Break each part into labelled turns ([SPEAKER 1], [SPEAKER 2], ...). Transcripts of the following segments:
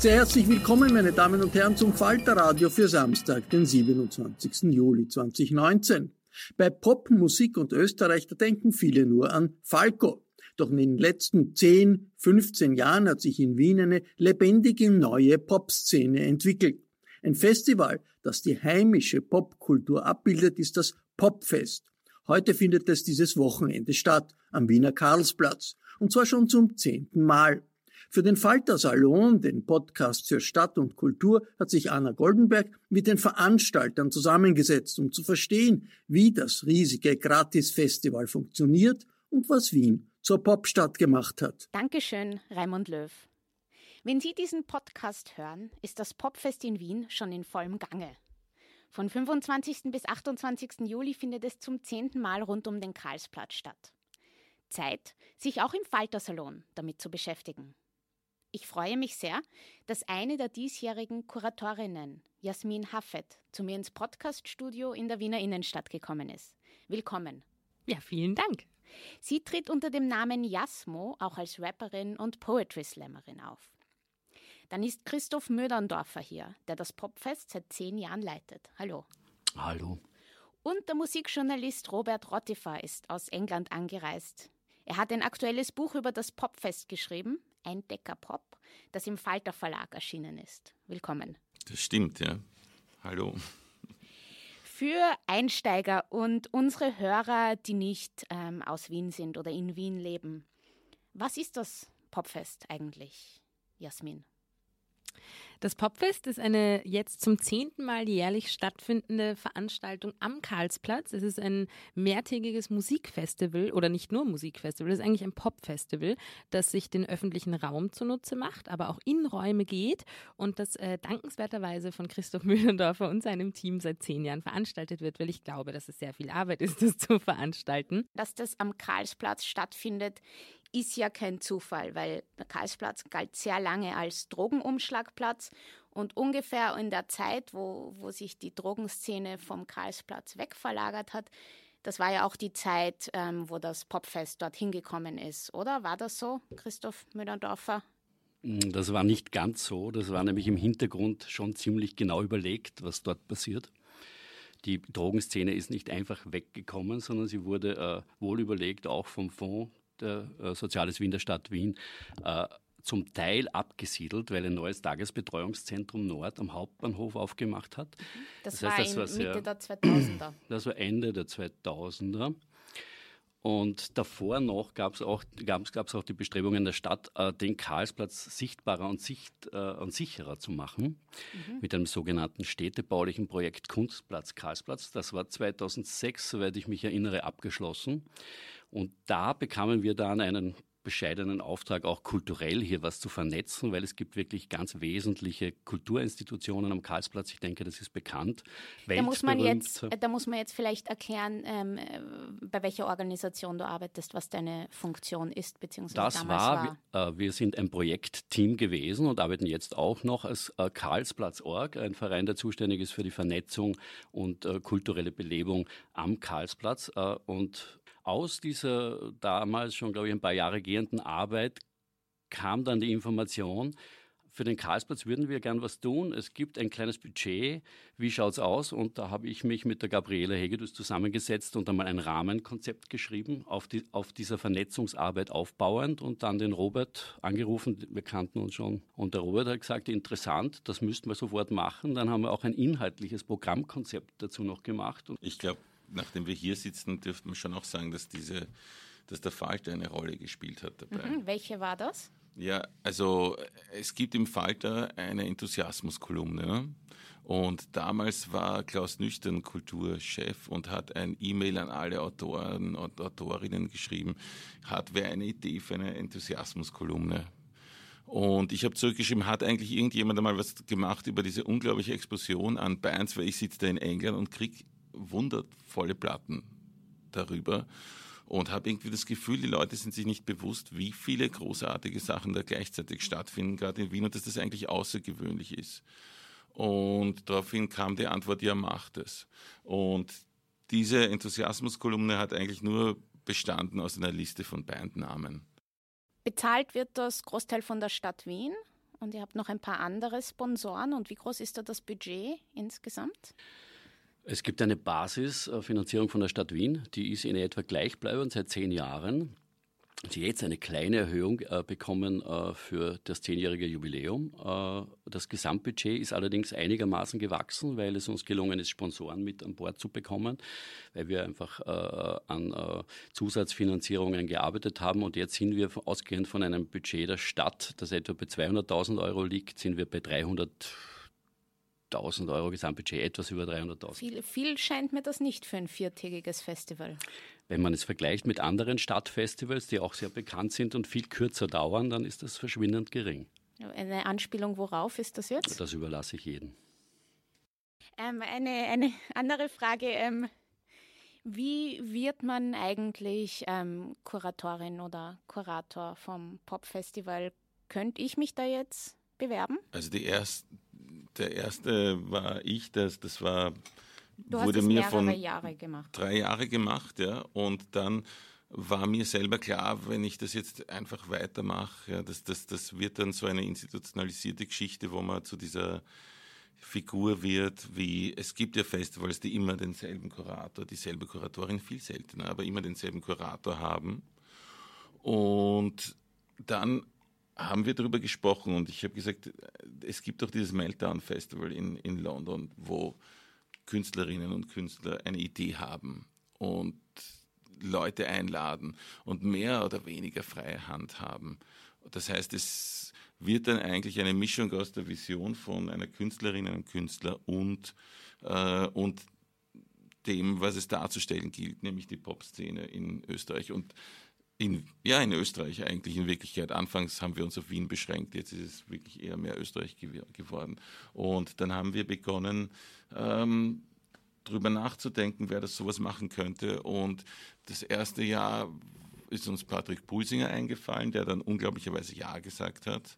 [SPEAKER 1] Sehr herzlich willkommen, meine Damen und Herren, zum Falter Radio für Samstag, den 27. Juli 2019. Bei Pop, Musik und Österreich, da denken viele nur an Falco. Doch in den letzten 10, 15 Jahren hat sich in Wien eine lebendige neue Popszene entwickelt. Ein Festival, das die heimische Popkultur abbildet, ist das Popfest. Heute findet es dieses Wochenende statt, am Wiener Karlsplatz. Und zwar schon zum zehnten Mal. Für den Falter Salon, den Podcast für Stadt und Kultur, hat sich Anna Goldenberg mit den Veranstaltern zusammengesetzt, um zu verstehen, wie das riesige Gratis-Festival funktioniert und was Wien zur Popstadt gemacht hat.
[SPEAKER 2] Dankeschön, Raimund Löw. Wenn Sie diesen Podcast hören, ist das Popfest in Wien schon in vollem Gange. Von 25. bis 28. Juli findet es zum zehnten Mal rund um den Karlsplatz statt. Zeit, sich auch im Faltersalon damit zu beschäftigen. Ich freue mich sehr, dass eine der diesjährigen Kuratorinnen, Jasmin Haffet, zu mir ins Podcaststudio in der Wiener Innenstadt gekommen ist. Willkommen.
[SPEAKER 3] Ja, vielen Dank.
[SPEAKER 2] Sie tritt unter dem Namen Jasmo auch als Rapperin und Poetry Slammerin auf. Dann ist Christoph Möderndorfer hier, der das Popfest seit zehn Jahren leitet. Hallo.
[SPEAKER 4] Hallo.
[SPEAKER 2] Und der Musikjournalist Robert Rottifer ist aus England angereist. Er hat ein aktuelles Buch über das Popfest geschrieben, Ein Decker Pop, das im Falter Verlag erschienen ist. Willkommen.
[SPEAKER 4] Das stimmt, ja. Hallo.
[SPEAKER 2] Für Einsteiger und unsere Hörer, die nicht ähm, aus Wien sind oder in Wien leben, was ist das Popfest eigentlich, Jasmin?
[SPEAKER 3] Das Popfest ist eine jetzt zum zehnten Mal jährlich stattfindende Veranstaltung am Karlsplatz. Es ist ein mehrtägiges Musikfestival oder nicht nur Musikfestival, es ist eigentlich ein Popfestival, das sich den öffentlichen Raum zunutze macht, aber auch in Räume geht und das äh, dankenswerterweise von Christoph Mühlendorfer und seinem Team seit zehn Jahren veranstaltet wird, weil ich glaube, dass es sehr viel Arbeit ist, das zu veranstalten.
[SPEAKER 2] Dass das am Karlsplatz stattfindet, ist ja kein Zufall, weil der Karlsplatz galt sehr lange als Drogenumschlagplatz und ungefähr in der Zeit, wo, wo sich die Drogenszene vom Karlsplatz wegverlagert hat, das war ja auch die Zeit, ähm, wo das Popfest dorthin gekommen ist, oder? War das so, Christoph Müllerdorfer?
[SPEAKER 4] Mm, das war nicht ganz so. Das war nämlich im Hintergrund schon ziemlich genau überlegt, was dort passiert. Die Drogenszene ist nicht einfach weggekommen, sondern sie wurde äh, wohl überlegt, auch vom Fonds äh, Soziales Wien der Stadt Wien äh, zum Teil abgesiedelt, weil ein neues Tagesbetreuungszentrum Nord am Hauptbahnhof aufgemacht hat.
[SPEAKER 2] Das, das heißt, war das war Mitte der 2000er.
[SPEAKER 4] Das war Ende der 2000er. Und davor noch gab es auch, gab's, auch die Bestrebungen der Stadt, äh, den Karlsplatz sichtbarer und, sicht, äh, und sicherer zu machen, mhm. mit einem sogenannten städtebaulichen Projekt Kunstplatz Karlsplatz. Das war 2006, soweit ich mich erinnere, abgeschlossen. Und da bekamen wir dann einen bescheidenen Auftrag, auch kulturell hier was zu vernetzen, weil es gibt wirklich ganz wesentliche Kulturinstitutionen am Karlsplatz. Ich denke, das ist bekannt.
[SPEAKER 2] Da muss man jetzt, da muss man jetzt vielleicht erklären, ähm, bei welcher Organisation du arbeitest, was deine Funktion ist, beziehungsweise
[SPEAKER 4] das
[SPEAKER 2] damals
[SPEAKER 4] war. war. Äh, wir sind ein Projektteam gewesen und arbeiten jetzt auch noch als äh, Karlsplatz.org, ein Verein, der zuständig ist für die Vernetzung und äh, kulturelle Belebung am Karlsplatz. Äh, und aus dieser damals schon, glaube ich, ein paar Jahre gehenden Arbeit kam dann die Information, für den Karlsplatz würden wir gern was tun. Es gibt ein kleines Budget. Wie schaut es aus? Und da habe ich mich mit der Gabriele Hegedus zusammengesetzt und einmal ein Rahmenkonzept geschrieben, auf, die, auf dieser Vernetzungsarbeit aufbauend und dann den Robert angerufen. Wir kannten uns schon. Und der Robert hat gesagt, interessant, das müssten wir sofort machen. Dann haben wir auch ein inhaltliches Programmkonzept dazu noch gemacht. Und
[SPEAKER 5] ich glaube, nachdem wir hier sitzen, dürfte man schon auch sagen, dass diese dass der Falter eine Rolle gespielt hat dabei.
[SPEAKER 2] Mhm, welche war das?
[SPEAKER 5] Ja, also es gibt im Falter eine Enthusiasmuskolumne. Ne? Und damals war Klaus Nüchtern Kulturchef und hat ein E-Mail an alle Autoren und Autorinnen geschrieben, hat wer eine Idee für eine Enthusiasmuskolumne. Und ich habe zurückgeschrieben, hat eigentlich irgendjemand einmal was gemacht über diese unglaubliche Explosion an Bands, weil ich sitze da in England und kriege wundervolle Platten darüber und habe irgendwie das Gefühl, die Leute sind sich nicht bewusst, wie viele großartige Sachen da gleichzeitig stattfinden, gerade in Wien, und dass das eigentlich außergewöhnlich ist. Und daraufhin kam die Antwort, ja, macht es. Und diese Enthusiasmuskolumne hat eigentlich nur bestanden aus einer Liste von Bandnamen.
[SPEAKER 2] Bezahlt wird das Großteil von der Stadt Wien und ihr habt noch ein paar andere Sponsoren. Und wie groß ist da das Budget insgesamt?
[SPEAKER 4] Es gibt eine Basisfinanzierung von der Stadt Wien, die ist in etwa gleichbleibend seit zehn Jahren. Sie jetzt eine kleine Erhöhung äh, bekommen äh, für das zehnjährige Jubiläum. Äh, das Gesamtbudget ist allerdings einigermaßen gewachsen, weil es uns gelungen ist, Sponsoren mit an Bord zu bekommen, weil wir einfach äh, an äh, Zusatzfinanzierungen gearbeitet haben. Und jetzt sind wir ausgehend von einem Budget der Stadt, das etwa bei 200.000 Euro liegt, sind wir bei 300 1000 Euro Gesamtbudget, etwas über 300.000.
[SPEAKER 2] Viel, viel scheint mir das nicht für ein viertägiges Festival.
[SPEAKER 4] Wenn man es vergleicht mit anderen Stadtfestivals, die auch sehr bekannt sind und viel kürzer dauern, dann ist das verschwindend gering.
[SPEAKER 2] Eine Anspielung worauf ist das jetzt?
[SPEAKER 4] Das überlasse ich jedem.
[SPEAKER 2] Ähm, eine, eine andere Frage. Ähm, wie wird man eigentlich ähm, Kuratorin oder Kurator vom Popfestival? Könnte ich mich da jetzt bewerben?
[SPEAKER 5] Also die ersten der erste war ich, das, das war
[SPEAKER 2] du wurde mir von Jahre
[SPEAKER 5] drei Jahre gemacht, ja, und dann war mir selber klar, wenn ich das jetzt einfach weitermache, ja, das, das, das wird dann so eine institutionalisierte Geschichte, wo man zu dieser Figur wird, wie es gibt ja Festivals, die immer denselben Kurator, dieselbe Kuratorin, viel seltener, aber immer denselben Kurator haben. Und dann haben wir darüber gesprochen und ich habe gesagt, es gibt doch dieses Meltdown Festival in, in London, wo Künstlerinnen und Künstler eine Idee haben und Leute einladen und mehr oder weniger freie Hand haben. Das heißt, es wird dann eigentlich eine Mischung aus der Vision von einer Künstlerin, einem Künstler und, äh, und dem, was es darzustellen gilt, nämlich die Popszene in Österreich. Und in, ja, in Österreich eigentlich in Wirklichkeit. Anfangs haben wir uns auf Wien beschränkt, jetzt ist es wirklich eher mehr Österreich gew geworden. Und dann haben wir begonnen, ähm, darüber nachzudenken, wer das sowas machen könnte. Und das erste Jahr ist uns Patrick Pulsinger eingefallen, der dann unglaublicherweise Ja gesagt hat.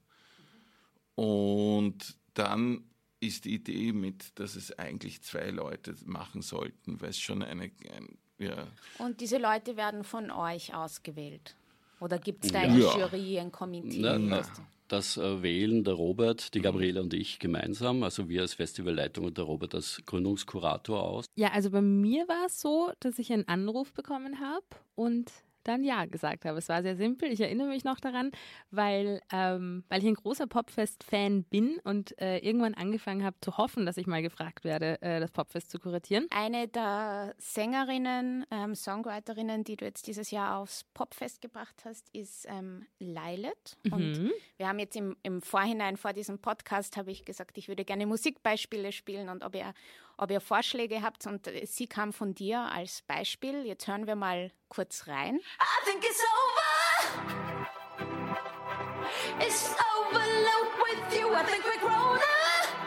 [SPEAKER 5] Und dann ist die Idee mit, dass es eigentlich zwei Leute machen sollten, weil es schon eine, ein ja.
[SPEAKER 2] Und diese Leute werden von euch ausgewählt? Oder gibt es da eine ja. Jury, ein Komitee? Na,
[SPEAKER 4] na, das äh, wählen der Robert, die. Gabriele und ich gemeinsam, also wir als Festivalleitung und der Robert als Gründungskurator aus.
[SPEAKER 3] Ja, also bei mir war es so, dass ich einen Anruf bekommen habe und dann Ja gesagt habe. Es war sehr simpel. Ich erinnere mich noch daran, weil, ähm, weil ich ein großer Popfest-Fan bin und äh, irgendwann angefangen habe zu hoffen, dass ich mal gefragt werde, äh, das Popfest zu kuratieren.
[SPEAKER 2] Eine der Sängerinnen, ähm, Songwriterinnen, die du jetzt dieses Jahr aufs Popfest gebracht hast, ist ähm, Lilet. Mhm. Und wir haben jetzt im, im Vorhinein vor diesem Podcast, habe ich gesagt, ich würde gerne Musikbeispiele spielen und ob ihr ob ihr Vorschläge habt. Und sie kam von dir als Beispiel. Jetzt hören wir mal kurz rein. I think it's over. It's overload with you. I think we're grown up.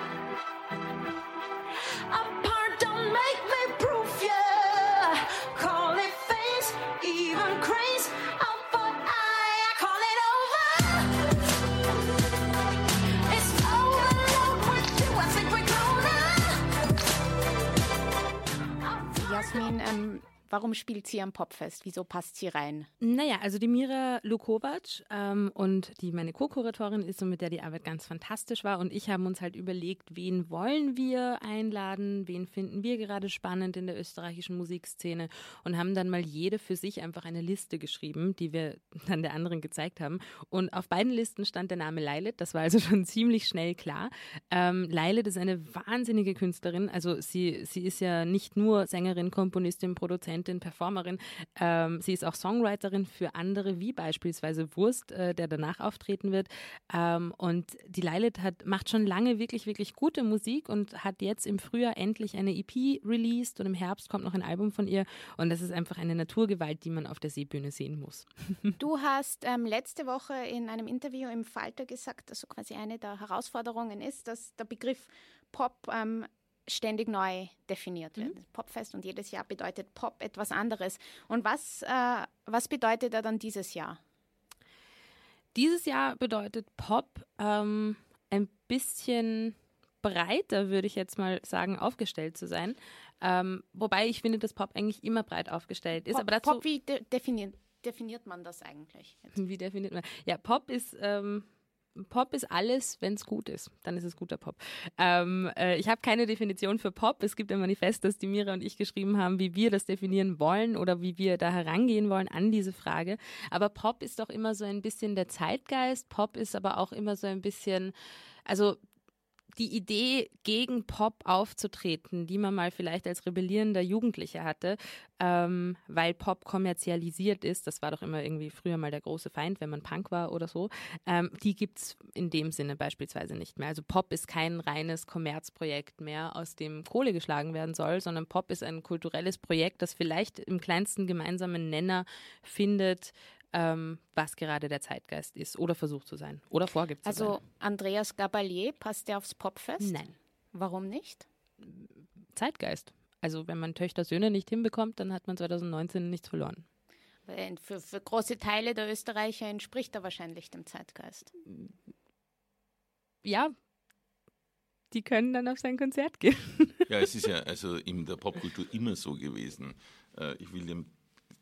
[SPEAKER 2] Jasmine. Um, Warum spielt sie am Popfest? Wieso passt sie rein?
[SPEAKER 3] Naja, also die Mira Lukovac ähm, und die meine Co-Kuratorin ist und mit der die Arbeit ganz fantastisch war und ich haben uns halt überlegt, wen wollen wir einladen, wen finden wir gerade spannend in der österreichischen Musikszene und haben dann mal jede für sich einfach eine Liste geschrieben, die wir dann der anderen gezeigt haben und auf beiden Listen stand der Name Leilet, das war also schon ziemlich schnell klar. Ähm, Leilet ist eine wahnsinnige Künstlerin, also sie, sie ist ja nicht nur Sängerin, Komponistin, Produzentin, Produzentin, Performerin. Ähm, sie ist auch Songwriterin für andere, wie beispielsweise Wurst, äh, der danach auftreten wird. Ähm, und die Lilith hat, macht schon lange wirklich, wirklich gute Musik und hat jetzt im Frühjahr endlich eine EP released und im Herbst kommt noch ein Album von ihr. Und das ist einfach eine Naturgewalt, die man auf der Seebühne sehen muss.
[SPEAKER 2] Du hast ähm, letzte Woche in einem Interview im Falter gesagt, dass so quasi eine der Herausforderungen ist, dass der Begriff Pop ähm, ständig neu definiert wird. Mhm. Popfest und jedes Jahr bedeutet Pop etwas anderes. Und was, äh, was bedeutet er dann dieses Jahr?
[SPEAKER 3] Dieses Jahr bedeutet Pop ähm, ein bisschen breiter, würde ich jetzt mal sagen, aufgestellt zu sein. Ähm, wobei ich finde, dass Pop eigentlich immer breit aufgestellt ist.
[SPEAKER 2] Pop,
[SPEAKER 3] aber dazu,
[SPEAKER 2] Pop wie de definiert, definiert man das eigentlich?
[SPEAKER 3] Jetzt? Wie definiert man? Ja, Pop ist ähm, Pop ist alles, wenn es gut ist. Dann ist es guter Pop. Ähm, äh, ich habe keine Definition für Pop. Es gibt ein Manifest, das die Mira und ich geschrieben haben, wie wir das definieren wollen oder wie wir da herangehen wollen an diese Frage. Aber Pop ist doch immer so ein bisschen der Zeitgeist. Pop ist aber auch immer so ein bisschen, also die Idee, gegen Pop aufzutreten, die man mal vielleicht als rebellierender Jugendlicher hatte, ähm, weil Pop kommerzialisiert ist, das war doch immer irgendwie früher mal der große Feind, wenn man Punk war oder so, ähm, die es in dem Sinne beispielsweise nicht mehr. Also Pop ist kein reines Kommerzprojekt mehr, aus dem Kohle geschlagen werden soll, sondern Pop ist ein kulturelles Projekt, das vielleicht im kleinsten gemeinsamen Nenner findet, ähm, was gerade der Zeitgeist ist oder versucht zu sein oder vorgibt zu
[SPEAKER 2] also,
[SPEAKER 3] sein.
[SPEAKER 2] Also Andreas Gabalier, passt der aufs Popfest?
[SPEAKER 3] Nein.
[SPEAKER 2] Warum nicht?
[SPEAKER 3] Zeitgeist. Also wenn man Töchter Söhne nicht hinbekommt, dann hat man 2019 nichts verloren.
[SPEAKER 2] Für, für große Teile der Österreicher entspricht er wahrscheinlich dem Zeitgeist.
[SPEAKER 3] Ja, die können dann auf sein Konzert gehen.
[SPEAKER 5] Ja, es ist ja also in der Popkultur immer so gewesen. Äh, ich will dem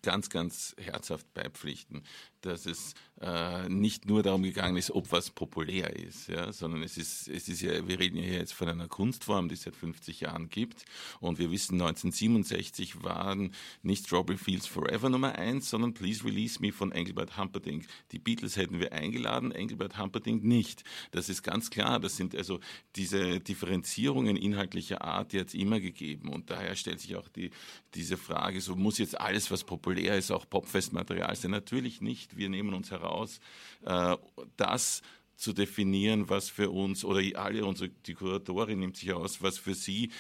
[SPEAKER 5] ganz, ganz herzhaft beipflichten, dass es äh, nicht nur darum gegangen ist, ob was populär ist, ja, sondern es ist, es ist ja, wir reden ja jetzt von einer Kunstform, die es seit 50 Jahren gibt. Und wir wissen, 1967 waren nicht Strawberry Fields Forever Nummer eins, sondern Please Release Me von Engelbert Humperdinck. Die Beatles hätten wir eingeladen, Engelbert Humperdinck nicht. Das ist ganz klar. Das sind also diese Differenzierungen inhaltlicher Art, die hat es immer gegeben. Und daher stellt sich auch die, diese Frage, so muss jetzt alles, was populär ist, auch Popfestmaterial sein? Natürlich nicht wir nehmen uns heraus, äh, das zu definieren, was für uns, oder alle unsere, die Kuratorin nimmt sich aus, was für sie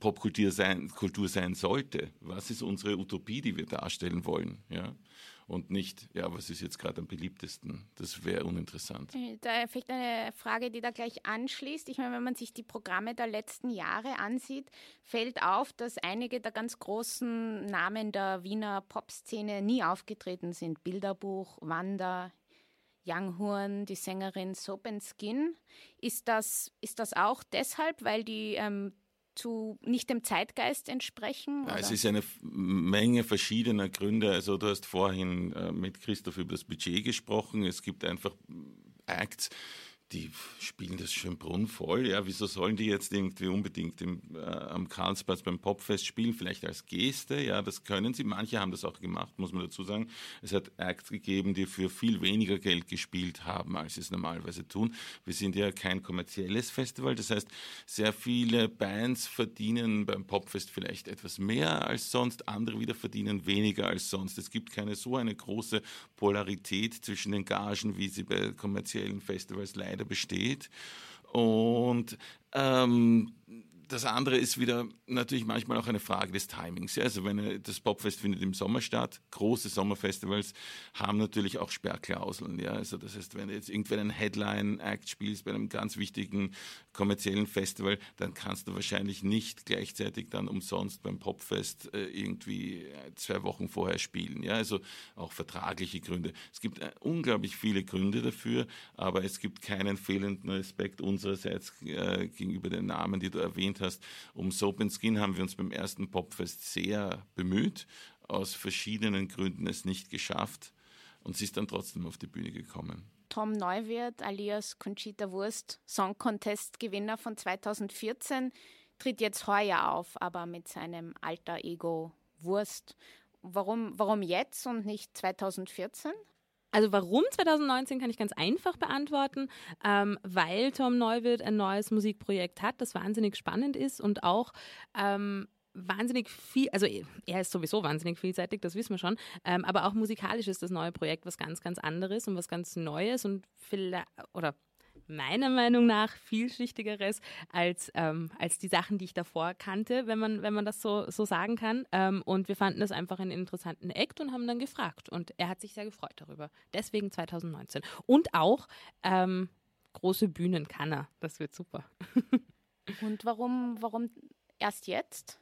[SPEAKER 5] Popkultur sein, Kultur sein sollte. Was ist unsere Utopie, die wir darstellen wollen? Ja? Und nicht, ja, was ist jetzt gerade am beliebtesten? Das wäre uninteressant.
[SPEAKER 2] Äh, da vielleicht eine Frage, die da gleich anschließt. Ich meine, wenn man sich die Programme der letzten Jahre ansieht, fällt auf, dass einige der ganz großen Namen der Wiener Popszene nie aufgetreten sind. Bilderbuch, Wanda, Young Horn, die Sängerin Soap and Skin. Ist das, ist das auch deshalb, weil die ähm, zu nicht dem Zeitgeist entsprechen?
[SPEAKER 5] Ja, es ist eine Menge verschiedener Gründe. Also du hast vorhin äh, mit Christoph über das Budget gesprochen. Es gibt einfach Acts, die spielen das Schönbrunn voll. Ja, wieso sollen die jetzt irgendwie unbedingt im, äh, am Karlsplatz beim Popfest spielen? Vielleicht als Geste, ja, das können sie. Manche haben das auch gemacht, muss man dazu sagen. Es hat Acts gegeben, die für viel weniger Geld gespielt haben, als sie es normalerweise tun. Wir sind ja kein kommerzielles Festival, das heißt, sehr viele Bands verdienen beim Popfest vielleicht etwas mehr als sonst, andere wieder verdienen weniger als sonst. Es gibt keine so eine große Polarität zwischen den Gagen, wie sie bei kommerziellen Festivals leider leider besteht. Und ähm, das andere ist wieder natürlich manchmal auch eine Frage des Timings. Also wenn das Popfest findet im Sommer statt, große Sommerfestivals haben natürlich auch Sperrklauseln. Ja? Also das heißt, wenn du jetzt irgendwann einen Headline-Act spielst bei einem ganz wichtigen kommerziellen Festival, dann kannst du wahrscheinlich nicht gleichzeitig dann umsonst beim Popfest äh, irgendwie zwei Wochen vorher spielen. Ja? Also auch vertragliche Gründe. Es gibt äh, unglaublich viele Gründe dafür, aber es gibt keinen fehlenden Respekt unsererseits äh, gegenüber den Namen, die du erwähnt hast, um Soap and Skin haben wir uns beim ersten Popfest sehr bemüht, aus verschiedenen Gründen es nicht geschafft und sie ist dann trotzdem auf die Bühne gekommen.
[SPEAKER 2] Tom Neuwirth alias Conchita Wurst, Song Contest Gewinner von 2014, tritt jetzt heuer auf, aber mit seinem alter Ego Wurst. Warum, warum jetzt und nicht 2014?
[SPEAKER 3] Also warum 2019 kann ich ganz einfach beantworten, ähm, weil Tom Neuwirth ein neues Musikprojekt hat, das wahnsinnig spannend ist und auch ähm, wahnsinnig viel, also er ist sowieso wahnsinnig vielseitig, das wissen wir schon, ähm, aber auch musikalisch ist das neue Projekt was ganz, ganz anderes und was ganz Neues und vielleicht, oder meiner Meinung nach vielschichtigeres als, ähm, als die Sachen, die ich davor kannte, wenn man, wenn man das so, so sagen kann. Ähm, und wir fanden das einfach einen interessanten Act und haben dann gefragt. Und er hat sich sehr gefreut darüber. Deswegen 2019. Und auch ähm, große Bühnen kann er. Das wird super.
[SPEAKER 2] und warum, warum erst jetzt?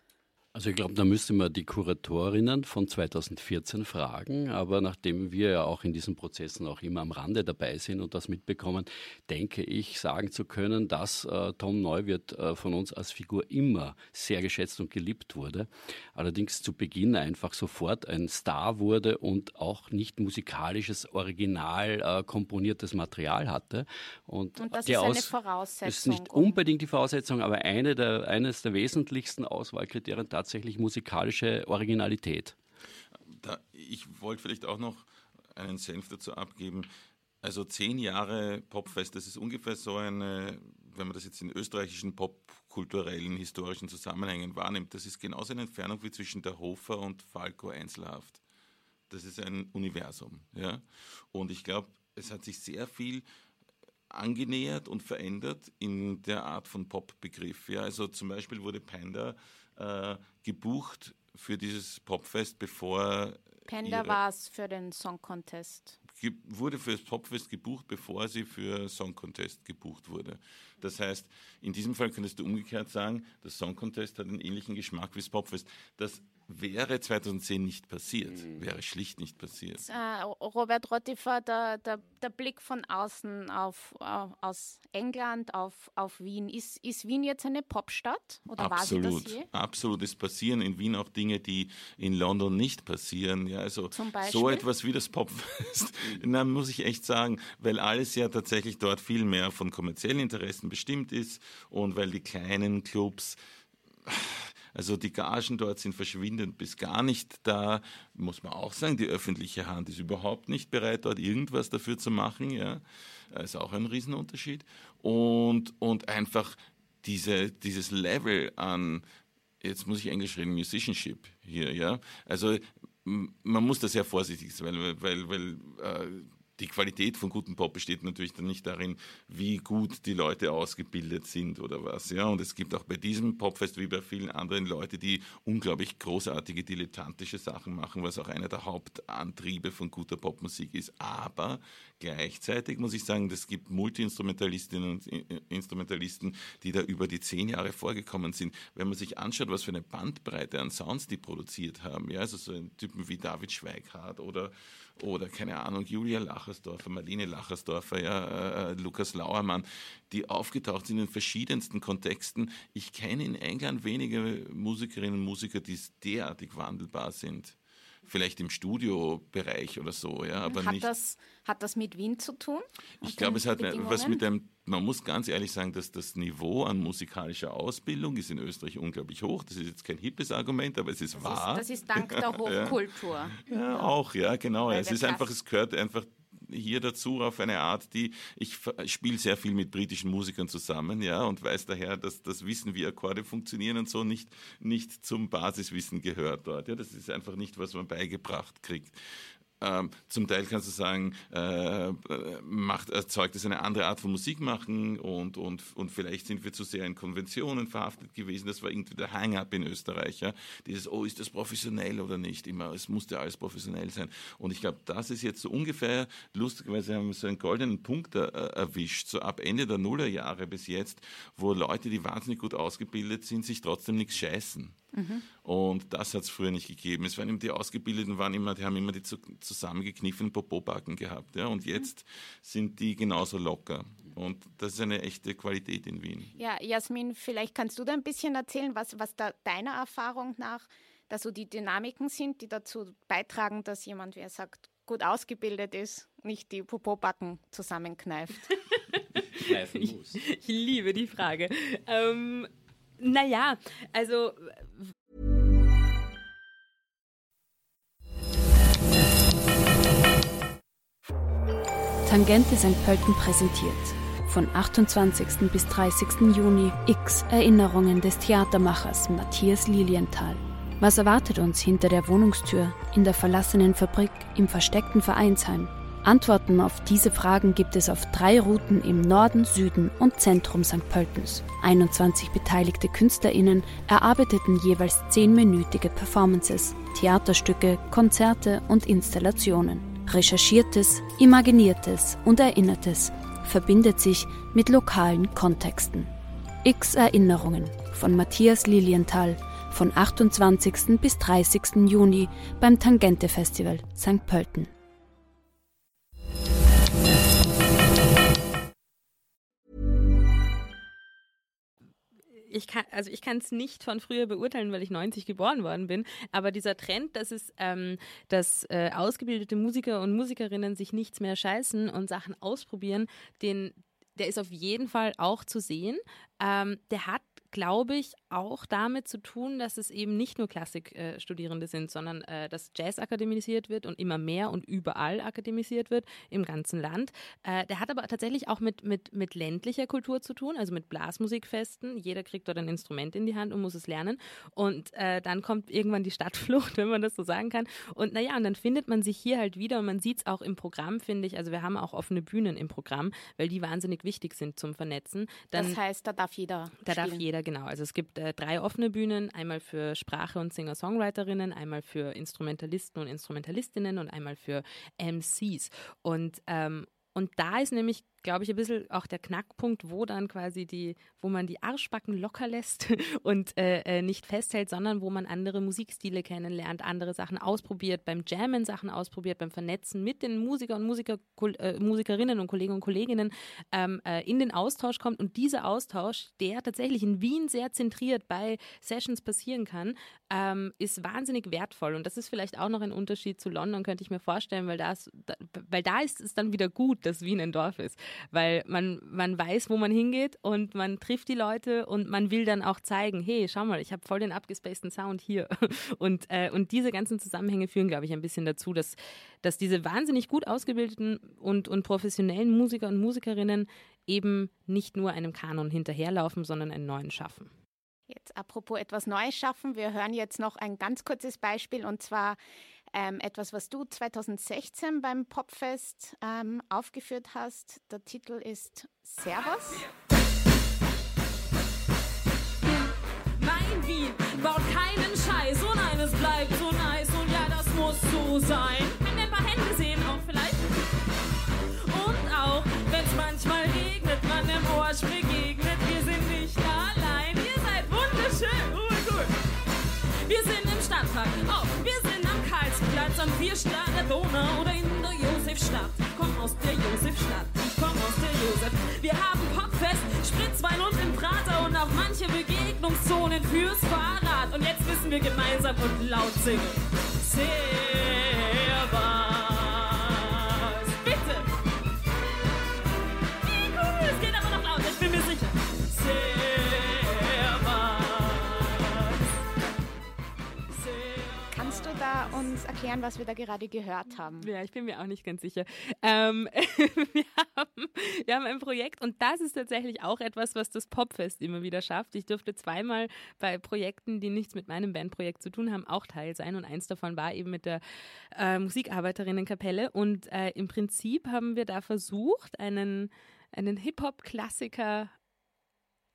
[SPEAKER 4] Also ich glaube, da müsste man die Kuratorinnen von 2014 fragen, aber nachdem wir ja auch in diesen Prozessen auch immer am Rande dabei sind und das mitbekommen, denke ich, sagen zu können, dass äh, Tom Neuwirth äh, von uns als Figur immer sehr geschätzt und geliebt wurde, allerdings zu Beginn einfach sofort ein Star wurde und auch nicht musikalisches, original äh, komponiertes Material hatte.
[SPEAKER 2] Und, und das ist eine Voraussetzung. Das
[SPEAKER 4] ist nicht unbedingt die Voraussetzung, aber eine der, eines der wesentlichsten Auswahlkriterien tatsächlich musikalische Originalität.
[SPEAKER 5] Da, ich wollte vielleicht auch noch einen Senf dazu abgeben. Also zehn Jahre Popfest, das ist ungefähr so eine, wenn man das jetzt in österreichischen popkulturellen, historischen Zusammenhängen wahrnimmt, das ist genauso eine Entfernung wie zwischen der Hofer und Falco einzelhaft. Das ist ein Universum. Ja? Und ich glaube, es hat sich sehr viel angenähert und verändert in der Art von Popbegriff. Ja? Also zum Beispiel wurde Panda äh, gebucht für dieses Popfest, bevor.
[SPEAKER 2] Panda war es für den Song Contest.
[SPEAKER 5] Wurde für das Popfest gebucht, bevor sie für Song Contest gebucht wurde. Das heißt, in diesem Fall könntest du umgekehrt sagen, das Song Contest hat einen ähnlichen Geschmack wie das Popfest. Das wäre 2010 nicht passiert, mhm. wäre schlicht nicht passiert.
[SPEAKER 2] Äh, Robert Rottifer, der, der, der, Blick von außen auf, auf, aus England auf, auf Wien. Ist, ist Wien jetzt eine Popstadt?
[SPEAKER 5] Oder absolut, war sie das je? absolut. Es passieren in Wien auch Dinge, die in London nicht passieren. Ja, also so etwas wie das Popfest. Na, muss ich echt sagen, weil alles ja tatsächlich dort viel mehr von kommerziellen Interessen bestimmt ist und weil die kleinen Clubs also die Gagen dort sind verschwindend bis gar nicht da, muss man auch sagen. Die öffentliche Hand ist überhaupt nicht bereit, dort irgendwas dafür zu machen. Ja, das ist auch ein Riesenunterschied. Und, und einfach diese, dieses Level an, jetzt muss ich Englisch reden, Musicianship hier, ja. Also man muss da sehr vorsichtig sein, weil, weil, weil äh, die Qualität von gutem Pop besteht natürlich dann nicht darin, wie gut die Leute ausgebildet sind oder was. Ja, und es gibt auch bei diesem Popfest wie bei vielen anderen Leute, die unglaublich großartige dilettantische Sachen machen, was auch einer der Hauptantriebe von guter Popmusik ist. Aber gleichzeitig muss ich sagen, es gibt Multiinstrumentalistinnen und Instrumentalisten, die da über die zehn Jahre vorgekommen sind. Wenn man sich anschaut, was für eine Bandbreite an Sounds die produziert haben, ja, also so Typen wie David Schweighardt oder oder keine Ahnung, Julia Lachersdorfer, Marlene Lachersdorfer, ja, äh, Lukas Lauermann, die aufgetaucht sind in verschiedensten Kontexten. Ich kenne in England wenige Musikerinnen und Musiker, die derartig wandelbar sind vielleicht im Studiobereich oder so, ja, aber
[SPEAKER 2] hat
[SPEAKER 5] nicht.
[SPEAKER 2] Das, hat das mit Wien zu tun?
[SPEAKER 5] Ich glaube, es hat was mit dem, man muss ganz ehrlich sagen, dass das Niveau an musikalischer Ausbildung ist in Österreich unglaublich hoch. Das ist jetzt kein hippes Argument, aber es ist
[SPEAKER 2] das
[SPEAKER 5] wahr.
[SPEAKER 2] Ist, das ist dank der Hochkultur.
[SPEAKER 5] ja, ja, auch, ja, genau. es ist einfach, es gehört einfach hier dazu auf eine Art, die ich spiele sehr viel mit britischen Musikern zusammen, ja, und weiß daher, dass das Wissen, wie Akkorde funktionieren und so nicht, nicht zum Basiswissen gehört dort. Ja, das ist einfach nicht, was man beigebracht kriegt. Ähm, zum Teil kannst du sagen, äh, macht, erzeugt es eine andere Art von Musik machen und, und, und vielleicht sind wir zu sehr in Konventionen verhaftet gewesen. Das war irgendwie der Hang-up in Österreich. Ja? Dieses, oh, ist das professionell oder nicht? Immer, es musste alles professionell sein. Und ich glaube, das ist jetzt so ungefähr, lustigerweise haben wir so einen goldenen Punkt äh, erwischt, so ab Ende der Nullerjahre bis jetzt, wo Leute, die wahnsinnig gut ausgebildet sind, sich trotzdem nichts scheißen. Mhm. Und das hat es früher nicht gegeben. Es waren immer die Ausgebildeten, waren immer, die haben immer die zusammengekniffenen Popobacken gehabt. Ja? Und jetzt mhm. sind die genauso locker. Und das ist eine echte Qualität in Wien.
[SPEAKER 2] Ja, Jasmin, vielleicht kannst du da ein bisschen erzählen, was, was da deiner Erfahrung nach da so die Dynamiken sind, die dazu beitragen, dass jemand, wie er sagt, gut ausgebildet ist, nicht die Popobacken zusammenkneift.
[SPEAKER 3] ich, ich liebe die Frage. Ähm, naja, also
[SPEAKER 6] Tangente St. Pölten präsentiert. Von 28. bis 30. Juni X Erinnerungen des Theatermachers Matthias Lilienthal. Was erwartet uns hinter der Wohnungstür, in der verlassenen Fabrik, im versteckten Vereinsheim? Antworten auf diese Fragen gibt es auf drei Routen im Norden, Süden und Zentrum St. Pöltens. 21 beteiligte KünstlerInnen erarbeiteten jeweils zehnminütige Performances, Theaterstücke, Konzerte und Installationen. Recherchiertes, Imaginiertes und Erinnertes verbindet sich mit lokalen Kontexten. X Erinnerungen von Matthias Lilienthal von 28. bis 30. Juni beim Tangente Festival St. Pölten.
[SPEAKER 3] Ich kann, also ich kann es nicht von früher beurteilen, weil ich 90 geboren worden bin, aber dieser Trend, dass es, ähm, dass äh, ausgebildete Musiker und Musikerinnen sich nichts mehr scheißen und Sachen ausprobieren, den, der ist auf jeden Fall auch zu sehen. Ähm, der hat glaube ich, auch damit zu tun, dass es eben nicht nur Klassikstudierende äh, sind, sondern äh, dass Jazz akademisiert wird und immer mehr und überall akademisiert wird im ganzen Land. Äh, der hat aber tatsächlich auch mit, mit, mit ländlicher Kultur zu tun, also mit Blasmusikfesten. Jeder kriegt dort ein Instrument in die Hand und muss es lernen. Und äh, dann kommt irgendwann die Stadtflucht, wenn man das so sagen kann. Und naja, und dann findet man sich hier halt wieder und man sieht es auch im Programm, finde ich. Also wir haben auch offene Bühnen im Programm, weil die wahnsinnig wichtig sind zum Vernetzen.
[SPEAKER 2] Dann, das heißt, da darf jeder.
[SPEAKER 3] Da spielen. darf jeder, genau. Also es gibt äh, drei offene Bühnen, einmal für Sprache- und Singer-Songwriterinnen, einmal für Instrumentalisten und Instrumentalistinnen und einmal für MCs. Und, ähm, und da ist nämlich glaube ich, ein bisschen auch der Knackpunkt, wo dann quasi die, wo man die Arschbacken locker lässt und äh, äh, nicht festhält, sondern wo man andere Musikstile kennenlernt, andere Sachen ausprobiert, beim Jammen Sachen ausprobiert, beim Vernetzen mit den Musikern und Musiker, äh, Musikerinnen und Kollegen und Kolleginnen ähm, äh, in den Austausch kommt. Und dieser Austausch, der tatsächlich in Wien sehr zentriert bei Sessions passieren kann, ähm, ist wahnsinnig wertvoll. Und das ist vielleicht auch noch ein Unterschied zu London, könnte ich mir vorstellen, weil, das, da, weil da ist es dann wieder gut, dass Wien ein Dorf ist weil man, man weiß, wo man hingeht und man trifft die Leute und man will dann auch zeigen, hey, schau mal, ich habe voll den abgespaceden Sound hier. Und, äh, und diese ganzen Zusammenhänge führen, glaube ich, ein bisschen dazu, dass, dass diese wahnsinnig gut ausgebildeten und, und professionellen Musiker und Musikerinnen eben nicht nur einem Kanon hinterherlaufen, sondern einen neuen schaffen.
[SPEAKER 2] Jetzt apropos etwas Neues schaffen, wir hören jetzt noch ein ganz kurzes Beispiel und zwar ähm, etwas, was du 2016 beim Popfest ähm, aufgeführt hast. Der Titel ist Servus.
[SPEAKER 7] Mein Wien baut keinen Scheiß. Oh nein, es bleibt so nice. Und ja, das muss so sein. Wenn ein paar Hände sehen auch vielleicht. Und auch, wenn es manchmal regnet, man im Ohr begegnet. Wir sind nicht allein. Ihr seid wunderschön. Oh, cool. Wir sind im Stadtpark. Oh, wir sind Am Bierstadt der Donau oder in der Josefstadt. Komm aus der Josefstadt, komm aus der Josef. Wir haben Popfest, Spritzwein und im Prater und auch manche Begegnungszonen fürs Fahrrad. Und jetzt müssen wir gemeinsam und laut singen. Servus.
[SPEAKER 2] Uns erklären, was wir da gerade gehört haben?
[SPEAKER 3] Ja, ich bin mir auch nicht ganz sicher. Ähm, wir, haben, wir haben ein Projekt und das ist tatsächlich auch etwas, was das Popfest immer wieder schafft. Ich durfte zweimal bei Projekten, die nichts mit meinem Bandprojekt zu tun haben, auch Teil sein und eins davon war eben mit der äh, Musikarbeiterinnen-Kapelle und äh, im Prinzip haben wir da versucht, einen, einen Hip-Hop-Klassiker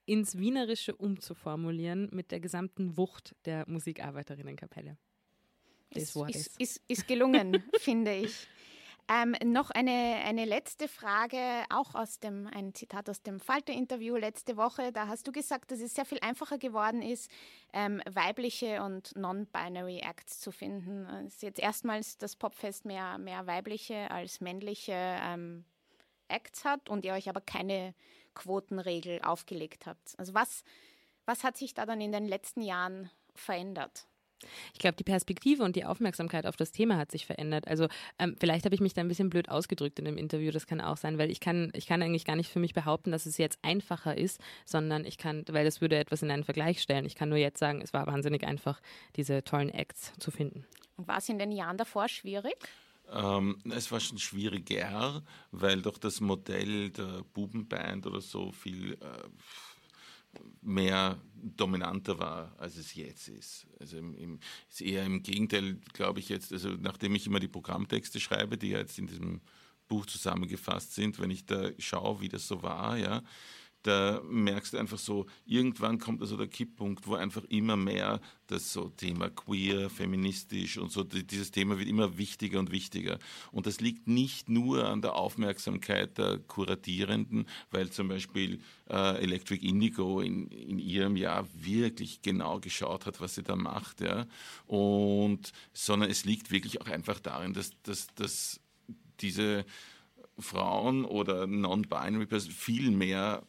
[SPEAKER 3] ins Wienerische umzuformulieren mit der gesamten Wucht der Musikarbeiterinnen-Kapelle
[SPEAKER 2] des Wortes. Ist, ist, ist gelungen, finde ich. Ähm, noch eine, eine letzte Frage, auch aus dem, ein Zitat aus dem Falter-Interview letzte Woche. Da hast du gesagt, dass es sehr viel einfacher geworden ist, ähm, weibliche und non-binary Acts zu finden. Es ist jetzt erstmals das Popfest mehr, mehr weibliche als männliche ähm, Acts hat und ihr euch aber keine Quotenregel aufgelegt habt. Also was, was hat sich da dann in den letzten Jahren verändert?
[SPEAKER 3] Ich glaube, die Perspektive und die Aufmerksamkeit auf das Thema hat sich verändert. Also ähm, vielleicht habe ich mich da ein bisschen blöd ausgedrückt in dem Interview, das kann auch sein, weil ich kann, ich kann eigentlich gar nicht für mich behaupten, dass es jetzt einfacher ist, sondern ich kann, weil das würde etwas in einen Vergleich stellen. Ich kann nur jetzt sagen, es war wahnsinnig einfach, diese tollen Acts zu finden.
[SPEAKER 2] Und war es in den Jahren davor schwierig?
[SPEAKER 5] Ähm, es war schon schwieriger, weil doch das Modell der Bubenband oder so viel äh, mehr dominanter war, als es jetzt ist. Also im, im, ist eher im Gegenteil, glaube ich jetzt, also nachdem ich immer die Programmtexte schreibe, die jetzt in diesem Buch zusammengefasst sind, wenn ich da schaue, wie das so war, ja, da merkst du einfach so, irgendwann kommt also der Kipppunkt, wo einfach immer mehr das so Thema queer, feministisch und so, dieses Thema wird immer wichtiger und wichtiger. Und das liegt nicht nur an der Aufmerksamkeit der Kuratierenden, weil zum Beispiel äh, Electric Indigo in, in ihrem Jahr wirklich genau geschaut hat, was sie da macht, ja. Und, sondern es liegt wirklich auch einfach darin, dass, dass, dass diese Frauen oder Non-Binary viel mehr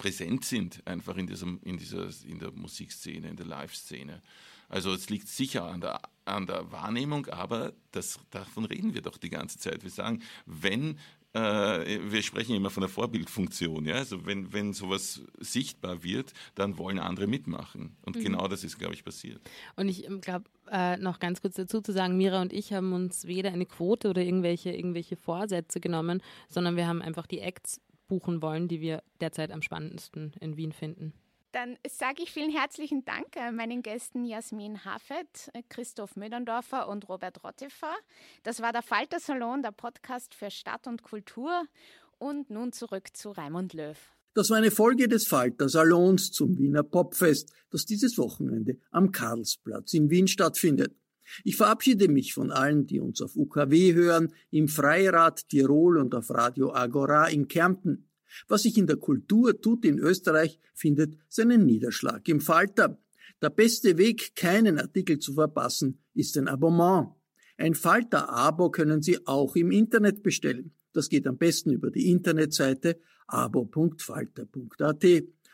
[SPEAKER 5] präsent sind, einfach in, diesem, in, dieser, in der Musikszene, in der Live-Szene. Also es liegt sicher an der, an der Wahrnehmung, aber das, davon reden wir doch die ganze Zeit. Wir sagen, wenn äh, wir sprechen immer von der Vorbildfunktion. Ja? Also wenn, wenn sowas sichtbar wird, dann wollen andere mitmachen. Und mhm. genau das ist, glaube ich, passiert.
[SPEAKER 3] Und ich ähm, glaube, äh, noch ganz kurz dazu zu sagen, Mira und ich haben uns weder eine Quote oder irgendwelche, irgendwelche Vorsätze genommen, sondern wir haben einfach die Acts buchen wollen, die wir derzeit am spannendsten in Wien finden.
[SPEAKER 2] Dann sage ich vielen herzlichen Dank meinen Gästen Jasmin Hafet, Christoph Möderndorfer und Robert Rottefer. Das war der Falter Salon, der Podcast für Stadt und Kultur. Und nun zurück zu Raimund Löw.
[SPEAKER 1] Das war eine Folge des Falter Salons zum Wiener Popfest, das dieses Wochenende am Karlsplatz in Wien stattfindet. Ich verabschiede mich von allen, die uns auf UKW hören, im Freirad Tirol und auf Radio Agora in Kärnten. Was sich in der Kultur tut in Österreich, findet seinen Niederschlag im Falter. Der beste Weg, keinen Artikel zu verpassen, ist ein Abonnement. Ein Falter-Abo können Sie auch im Internet bestellen. Das geht am besten über die Internetseite abo.falter.at.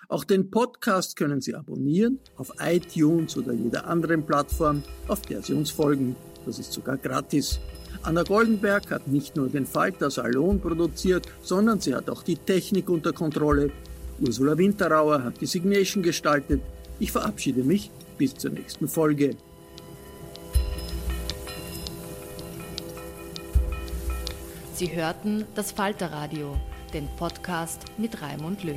[SPEAKER 1] Auch den Podcast können Sie abonnieren auf iTunes oder jeder anderen Plattform, auf der Sie uns folgen. Das ist sogar gratis. Anna Goldenberg hat nicht nur den Falter Salon produziert, sondern sie hat auch die Technik unter Kontrolle. Ursula Winterauer hat die Signation gestaltet. Ich verabschiede mich bis zur nächsten Folge.
[SPEAKER 8] Sie hörten das Falterradio, den Podcast mit Raimund Löw.